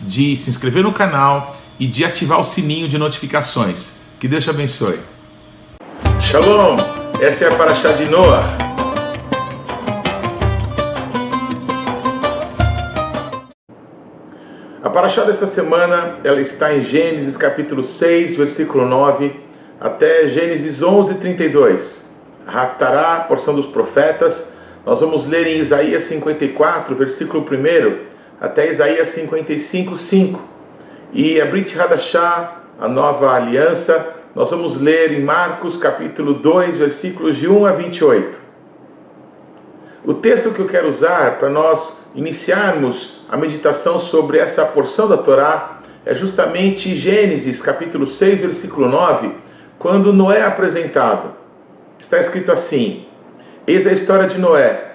de se inscrever no canal e de ativar o sininho de notificações. Que Deus te abençoe. Shalom! Essa é a Paraxá de Noah. A Paraxá desta semana, ela está em Gênesis capítulo 6, versículo 9, até Gênesis 11, 32. A Haftará, porção dos profetas, nós vamos ler em Isaías 54, versículo 1, até Isaías 55, 5. E a Brit Hadashah, a nova aliança, nós vamos ler em Marcos capítulo 2, versículos de 1 a 28. O texto que eu quero usar para nós iniciarmos a meditação sobre essa porção da Torá é justamente Gênesis capítulo 6, versículo 9, quando Noé é apresentado. Está escrito assim: Eis a história de Noé.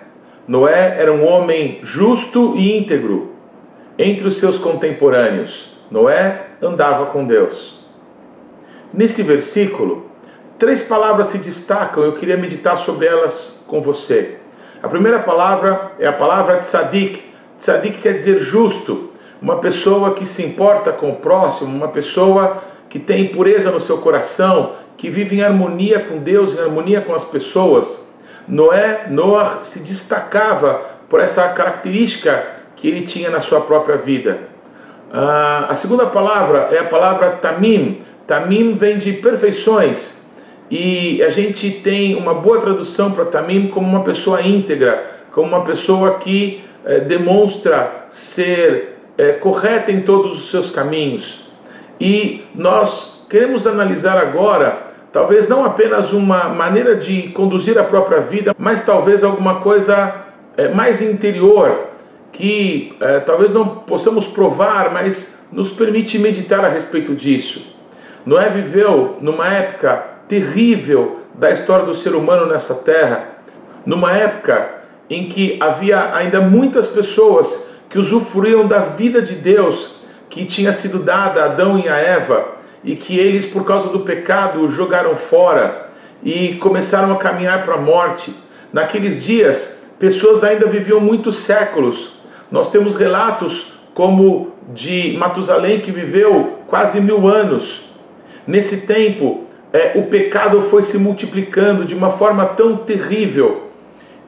Noé era um homem justo e íntegro entre os seus contemporâneos. Noé andava com Deus. Nesse versículo, três palavras se destacam, eu queria meditar sobre elas com você. A primeira palavra é a palavra tzadik. Tzadik quer dizer justo, uma pessoa que se importa com o próximo, uma pessoa que tem pureza no seu coração, que vive em harmonia com Deus, em harmonia com as pessoas. Noé, Noah se destacava por essa característica que ele tinha na sua própria vida. Uh, a segunda palavra é a palavra tamim. Tamim vem de perfeições e a gente tem uma boa tradução para tamim como uma pessoa íntegra, como uma pessoa que eh, demonstra ser eh, correta em todos os seus caminhos. E nós queremos analisar agora Talvez não apenas uma maneira de conduzir a própria vida, mas talvez alguma coisa é, mais interior que é, talvez não possamos provar, mas nos permite meditar a respeito disso. Noé viveu numa época terrível da história do ser humano nessa terra, numa época em que havia ainda muitas pessoas que usufruíam da vida de Deus que tinha sido dada a Adão e a Eva e que eles, por causa do pecado, jogaram fora e começaram a caminhar para a morte. Naqueles dias, pessoas ainda viviam muitos séculos. Nós temos relatos como de Matusalém, que viveu quase mil anos. Nesse tempo, é, o pecado foi se multiplicando de uma forma tão terrível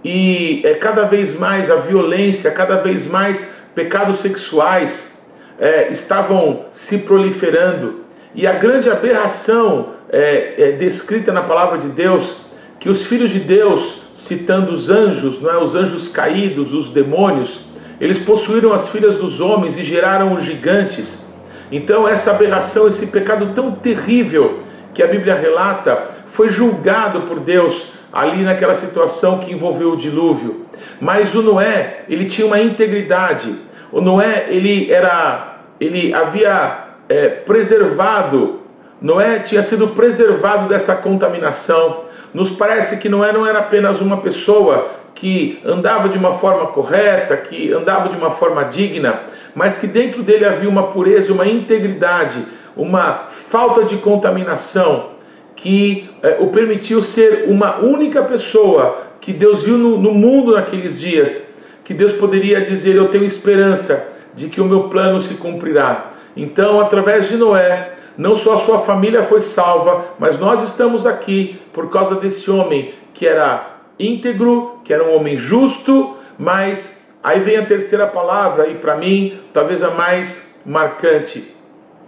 e é, cada vez mais a violência, cada vez mais pecados sexuais é, estavam se proliferando. E a grande aberração é, é, descrita na palavra de Deus, que os filhos de Deus, citando os anjos, não é, os anjos caídos, os demônios, eles possuíram as filhas dos homens e geraram os gigantes. Então essa aberração, esse pecado tão terrível que a Bíblia relata, foi julgado por Deus ali naquela situação que envolveu o dilúvio. Mas o Noé, ele tinha uma integridade. O Noé, ele era, ele havia é, preservado, Noé tinha sido preservado dessa contaminação. Nos parece que Noé não era apenas uma pessoa que andava de uma forma correta, que andava de uma forma digna, mas que dentro dele havia uma pureza, uma integridade, uma falta de contaminação que é, o permitiu ser uma única pessoa que Deus viu no, no mundo naqueles dias, que Deus poderia dizer: Eu tenho esperança de que o meu plano se cumprirá. Então, através de Noé, não só a sua família foi salva, mas nós estamos aqui por causa desse homem que era íntegro, que era um homem justo, mas aí vem a terceira palavra, e para mim, talvez a mais marcante.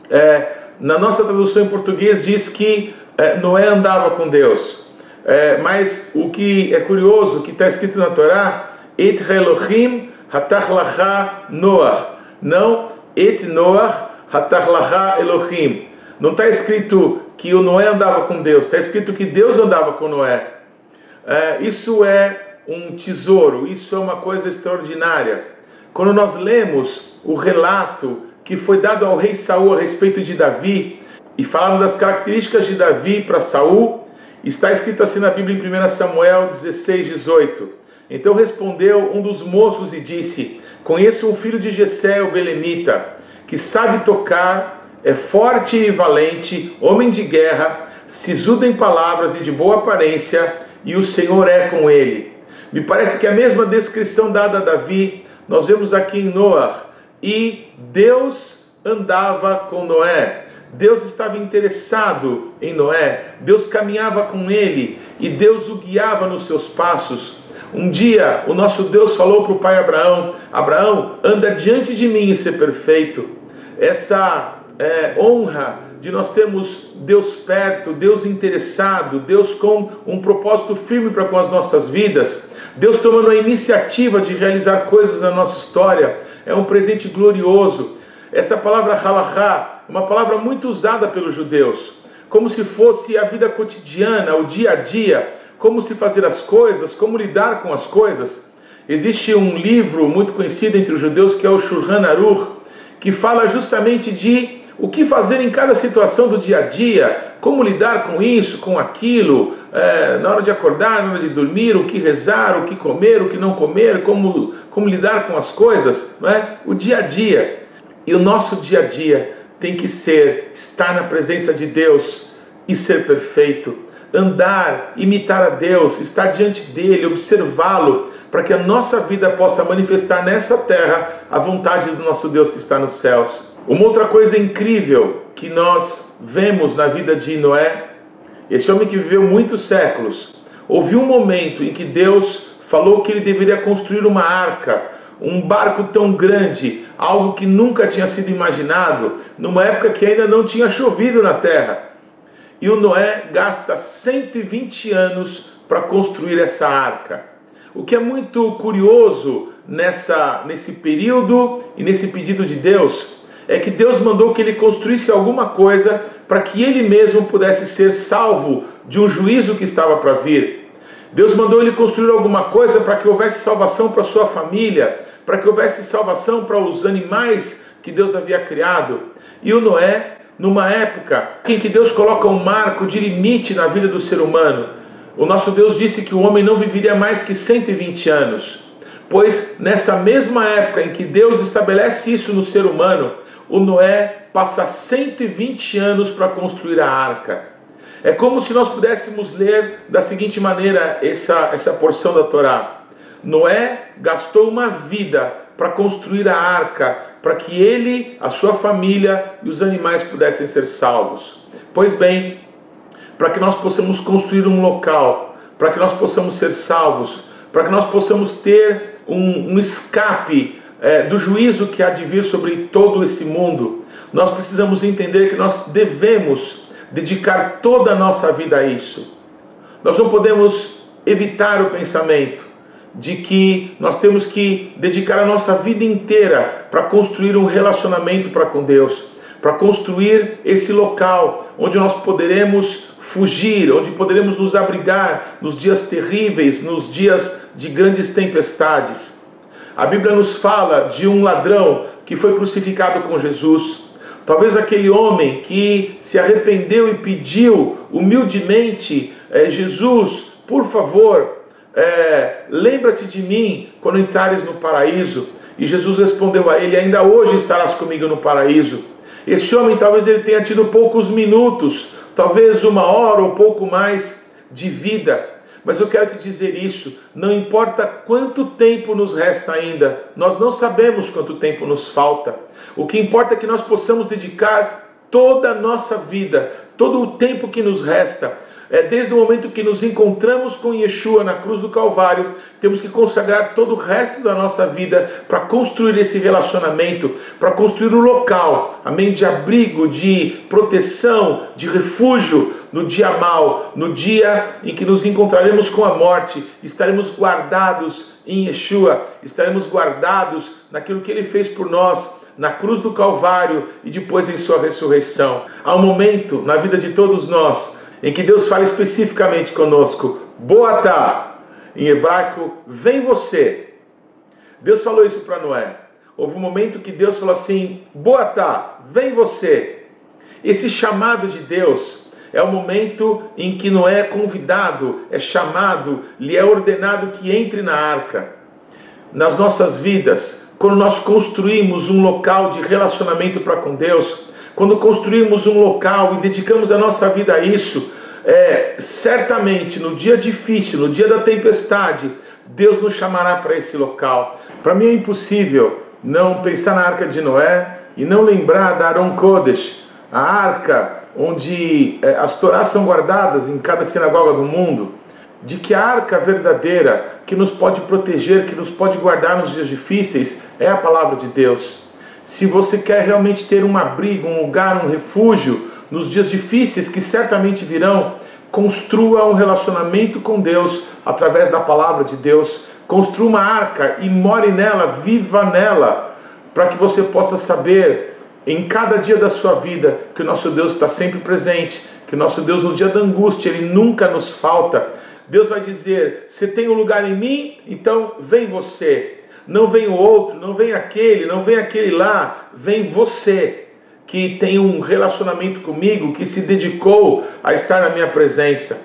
É, na nossa tradução em português diz que é, Noé andava com Deus. É, mas o que é curioso, que está escrito na Torá, Et Elohim hatach Noah. Não Et Noah Hatarlaha Elohim. Não está escrito que o Noé andava com Deus, está escrito que Deus andava com Noé. É, isso é um tesouro, isso é uma coisa extraordinária. Quando nós lemos o relato que foi dado ao rei Saul a respeito de Davi, e falaram das características de Davi para Saul, está escrito assim na Bíblia em 1 Samuel 16, 18. Então respondeu um dos moços e disse: Conheço um filho de Jessé, o belemita, que sabe tocar, é forte e valente, homem de guerra, sisudo em palavras e de boa aparência, e o Senhor é com ele. Me parece que a mesma descrição dada a Davi, nós vemos aqui em Noah, e Deus andava com Noé. Deus estava interessado em Noé, Deus caminhava com ele e Deus o guiava nos seus passos. Um dia o nosso Deus falou para o pai Abraão: Abraão, anda diante de mim e ser perfeito. Essa é, honra de nós termos Deus perto, Deus interessado, Deus com um propósito firme para com as nossas vidas, Deus tomando a iniciativa de realizar coisas na nossa história, é um presente glorioso. Essa palavra halachá, uma palavra muito usada pelos judeus, como se fosse a vida cotidiana, o dia a dia, como se fazer as coisas, como lidar com as coisas. Existe um livro muito conhecido entre os judeus que é o Shulchan Aruch, que fala justamente de o que fazer em cada situação do dia a dia, como lidar com isso, com aquilo, é, na hora de acordar, na hora de dormir, o que rezar, o que comer, o que não comer, como, como lidar com as coisas, não é? o dia a dia. E o nosso dia a dia tem que ser estar na presença de Deus e ser perfeito andar, imitar a Deus, estar diante dele, observá-lo, para que a nossa vida possa manifestar nessa terra a vontade do nosso Deus que está nos céus. Uma outra coisa incrível que nós vemos na vida de Noé, esse homem que viveu muitos séculos, houve um momento em que Deus falou que ele deveria construir uma arca, um barco tão grande, algo que nunca tinha sido imaginado, numa época que ainda não tinha chovido na terra. E o Noé gasta 120 anos para construir essa arca. O que é muito curioso nessa, nesse período e nesse pedido de Deus é que Deus mandou que ele construísse alguma coisa para que ele mesmo pudesse ser salvo de um juízo que estava para vir. Deus mandou ele construir alguma coisa para que houvesse salvação para sua família, para que houvesse salvação para os animais que Deus havia criado. E o Noé numa época em que Deus coloca um marco de limite na vida do ser humano. O nosso Deus disse que o homem não viveria mais que 120 anos, pois nessa mesma época em que Deus estabelece isso no ser humano, o Noé passa 120 anos para construir a arca. É como se nós pudéssemos ler da seguinte maneira essa, essa porção da Torá: Noé gastou uma vida para construir a arca, para que ele, a sua família e os animais pudessem ser salvos. Pois bem, para que nós possamos construir um local, para que nós possamos ser salvos, para que nós possamos ter um, um escape é, do juízo que há de vir sobre todo esse mundo, nós precisamos entender que nós devemos dedicar toda a nossa vida a isso. Nós não podemos evitar o pensamento de que nós temos que dedicar a nossa vida inteira para construir um relacionamento para com Deus, para construir esse local onde nós poderemos fugir, onde poderemos nos abrigar nos dias terríveis, nos dias de grandes tempestades. A Bíblia nos fala de um ladrão que foi crucificado com Jesus. Talvez aquele homem que se arrependeu e pediu humildemente: é, Jesus, por favor, é, lembra-te de mim quando entrares no paraíso. E Jesus respondeu a ele: Ainda hoje estarás comigo no paraíso. Esse homem talvez ele tenha tido poucos minutos, talvez uma hora ou pouco mais de vida. Mas eu quero te dizer isso: não importa quanto tempo nos resta ainda, nós não sabemos quanto tempo nos falta. O que importa é que nós possamos dedicar toda a nossa vida, todo o tempo que nos resta, é, desde o momento que nos encontramos com Yeshua na cruz do Calvário, temos que consagrar todo o resto da nossa vida para construir esse relacionamento, para construir um local, amém, de abrigo, de proteção, de refúgio no dia mal, no dia em que nos encontraremos com a morte, estaremos guardados em Yeshua, estaremos guardados naquilo que ele fez por nós na cruz do Calvário e depois em sua ressurreição. Há um momento na vida de todos nós em que Deus fala especificamente conosco: Boatá, em hebraico, vem você. Deus falou isso para Noé. houve um momento que Deus falou assim: Boa tá, vem você. Esse chamado de Deus é o momento em que Noé é convidado, é chamado, lhe é ordenado que entre na arca. Nas nossas vidas, quando nós construímos um local de relacionamento para com Deus, quando construímos um local e dedicamos a nossa vida a isso, é, certamente no dia difícil, no dia da tempestade, Deus nos chamará para esse local. Para mim é impossível não pensar na arca de Noé e não lembrar da Aaron Kodesh, a arca onde é, as Torás são guardadas em cada sinagoga do mundo, de que a arca verdadeira que nos pode proteger, que nos pode guardar nos dias difíceis, é a palavra de Deus. Se você quer realmente ter um abrigo, um lugar, um refúgio nos dias difíceis que certamente virão, construa um relacionamento com Deus através da palavra de Deus. Construa uma arca e more nela, viva nela, para que você possa saber em cada dia da sua vida que o nosso Deus está sempre presente, que o nosso Deus no dia da angústia ele nunca nos falta. Deus vai dizer: "Você tem um lugar em mim, então vem você. Não vem o outro, não vem aquele, não vem aquele lá, vem você." que tem um relacionamento comigo, que se dedicou a estar na minha presença.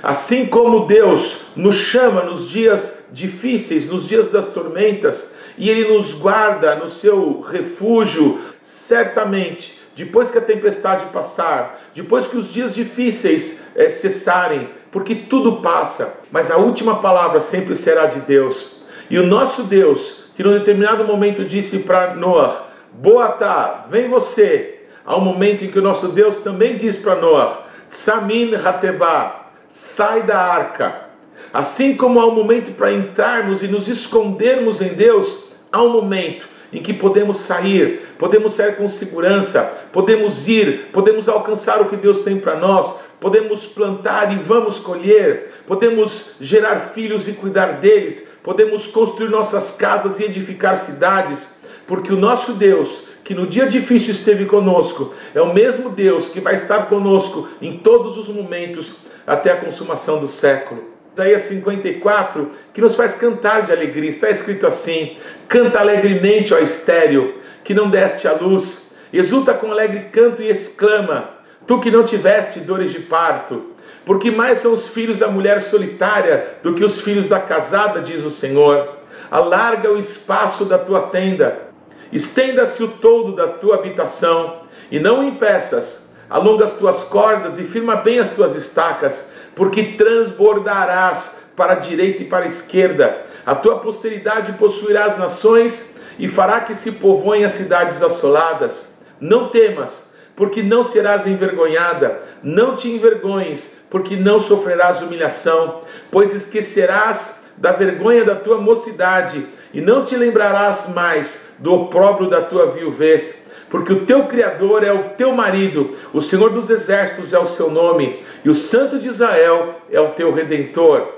Assim como Deus nos chama nos dias difíceis, nos dias das tormentas, e Ele nos guarda no seu refúgio, certamente, depois que a tempestade passar, depois que os dias difíceis é, cessarem, porque tudo passa, mas a última palavra sempre será de Deus. E o nosso Deus, que num determinado momento disse para Noah: Boa tá, vem você. Há um momento em que o nosso Deus também diz para Noah: Tsamin Hateba, sai da arca. Assim como há um momento para entrarmos e nos escondermos em Deus, há um momento em que podemos sair, podemos sair com segurança, podemos ir, podemos alcançar o que Deus tem para nós, podemos plantar e vamos colher, podemos gerar filhos e cuidar deles, podemos construir nossas casas e edificar cidades porque o nosso Deus, que no dia difícil esteve conosco, é o mesmo Deus que vai estar conosco em todos os momentos até a consumação do século. Isaías 54, que nos faz cantar de alegria, está escrito assim: Canta alegremente, ó estéreo, que não deste a luz, exulta com alegre canto e exclama: Tu que não tiveste dores de parto, porque mais são os filhos da mulher solitária do que os filhos da casada, diz o Senhor. Alarga o espaço da tua tenda Estenda-se o todo da tua habitação, e não impeças. Alonga as tuas cordas e firma bem as tuas estacas, porque transbordarás para a direita e para a esquerda. A tua posteridade possuirá as nações e fará que se povoem as cidades assoladas. Não temas, porque não serás envergonhada. Não te envergonhes, porque não sofrerás humilhação, pois esquecerás da vergonha da tua mocidade e não te lembrarás mais do opróbrio da tua viuvez, porque o teu Criador é o teu marido, o Senhor dos exércitos é o seu nome, e o Santo de Israel é o teu redentor.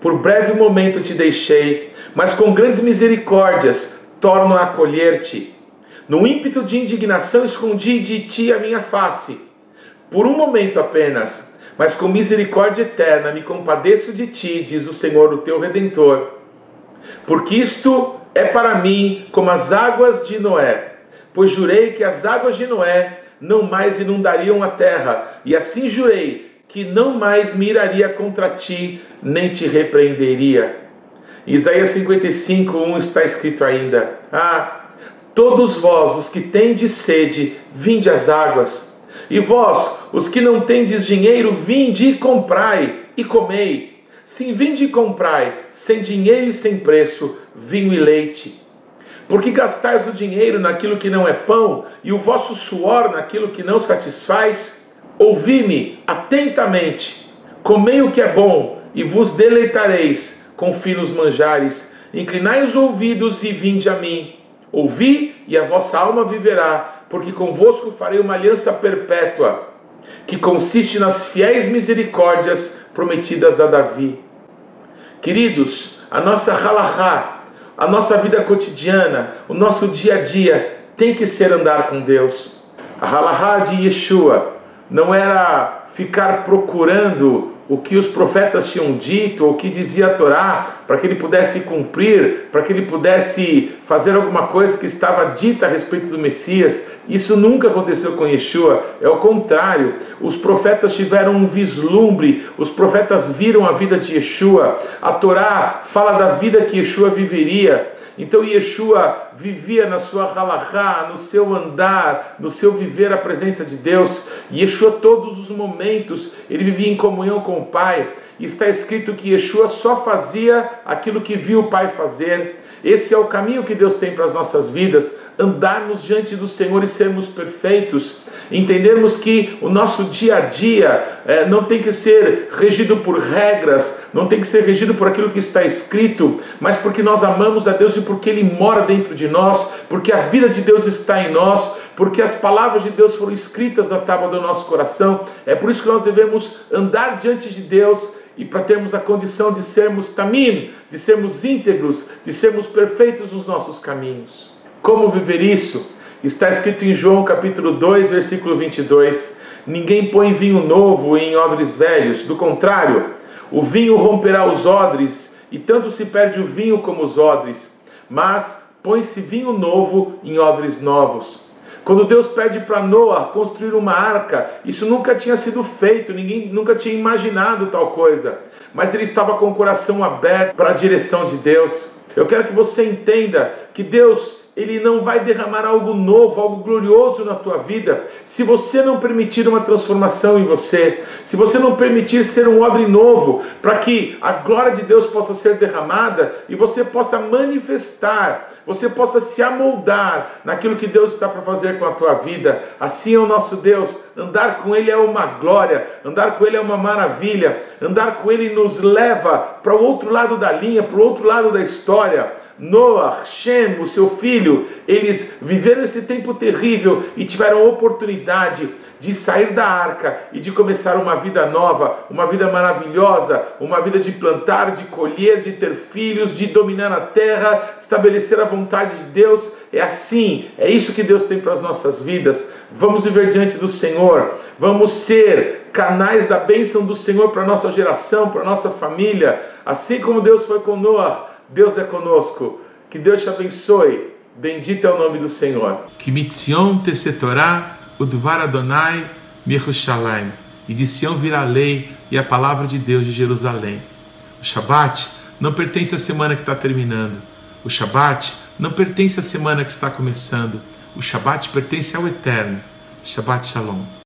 Por breve momento te deixei, mas com grandes misericórdias torno a acolher-te. No ímpeto de indignação escondi de ti a minha face, por um momento apenas, mas com misericórdia eterna me compadeço de ti, diz o Senhor, o teu redentor porque isto é para mim como as águas de Noé, pois jurei que as águas de Noé não mais inundariam a terra, e assim jurei que não mais me iraria contra ti, nem te repreenderia. Isaías 55, 1 está escrito ainda: Ah, todos vós, os que tendes sede, vinde às águas, e vós, os que não tendes dinheiro, vinde e comprai e comei. Sim, vinde e comprai, sem dinheiro e sem preço, vinho e leite. Porque gastais o dinheiro naquilo que não é pão, e o vosso suor naquilo que não satisfaz? Ouvi-me atentamente, comei o que é bom, e vos deleitareis com finos manjares. Inclinai os ouvidos e vinde a mim. Ouvi, e a vossa alma viverá, porque convosco farei uma aliança perpétua, que consiste nas fiéis misericórdias prometidas a Davi. Queridos, a nossa halahá, a nossa vida cotidiana, o nosso dia a dia tem que ser andar com Deus. A halahá de Yeshua, não era ficar procurando o que os profetas tinham dito, o que dizia a Torá, para que ele pudesse cumprir, para que ele pudesse fazer alguma coisa que estava dita a respeito do Messias. Isso nunca aconteceu com Yeshua, é o contrário. Os profetas tiveram um vislumbre, os profetas viram a vida de Yeshua. A Torá fala da vida que Yeshua viveria. Então Yeshua vivia na sua halachá, no seu andar, no seu viver a presença de Deus. Yeshua todos os momentos, ele vivia em comunhão com o Pai. Está escrito que Yeshua só fazia aquilo que viu o Pai fazer. Esse é o caminho que Deus tem para as nossas vidas, andarmos diante do Senhor e sermos perfeitos entendermos que o nosso dia a dia é, não tem que ser regido por regras, não tem que ser regido por aquilo que está escrito, mas porque nós amamos a Deus e porque Ele mora dentro de nós, porque a vida de Deus está em nós, porque as palavras de Deus foram escritas na tábua do nosso coração. É por isso que nós devemos andar diante de Deus e para termos a condição de sermos tamim, de sermos íntegros, de sermos perfeitos nos nossos caminhos. Como viver isso? Está escrito em João capítulo 2, versículo 22: Ninguém põe vinho novo em odres velhos, do contrário, o vinho romperá os odres, e tanto se perde o vinho como os odres. Mas põe-se vinho novo em odres novos. Quando Deus pede para Noah construir uma arca, isso nunca tinha sido feito, ninguém nunca tinha imaginado tal coisa. Mas ele estava com o coração aberto para a direção de Deus. Eu quero que você entenda que Deus ele não vai derramar algo novo, algo glorioso na tua vida, se você não permitir uma transformação em você, se você não permitir ser um odre novo, para que a glória de Deus possa ser derramada e você possa manifestar, você possa se amoldar naquilo que Deus está para fazer com a tua vida. Assim é o nosso Deus, andar com Ele é uma glória, andar com Ele é uma maravilha, andar com Ele nos leva para o outro lado da linha, para o outro lado da história. Noah, Shem, o seu filho, eles viveram esse tempo terrível e tiveram a oportunidade de sair da arca e de começar uma vida nova, uma vida maravilhosa, uma vida de plantar, de colher, de ter filhos, de dominar a terra, estabelecer a vontade de Deus. É assim, é isso que Deus tem para as nossas vidas. Vamos viver diante do Senhor, vamos ser canais da bênção do Senhor para a nossa geração, para a nossa família, assim como Deus foi com Noah Deus é conosco. Que Deus te abençoe. Bendito é o nome do Senhor. Que mitzion tesetorá udvar Adonai mirushalayim. E de Sião virá a lei e a palavra de Deus de Jerusalém. O Shabat não pertence à semana que está terminando. O Shabat não pertence à semana que está começando. O Shabat pertence ao Eterno. Shabbat Shalom.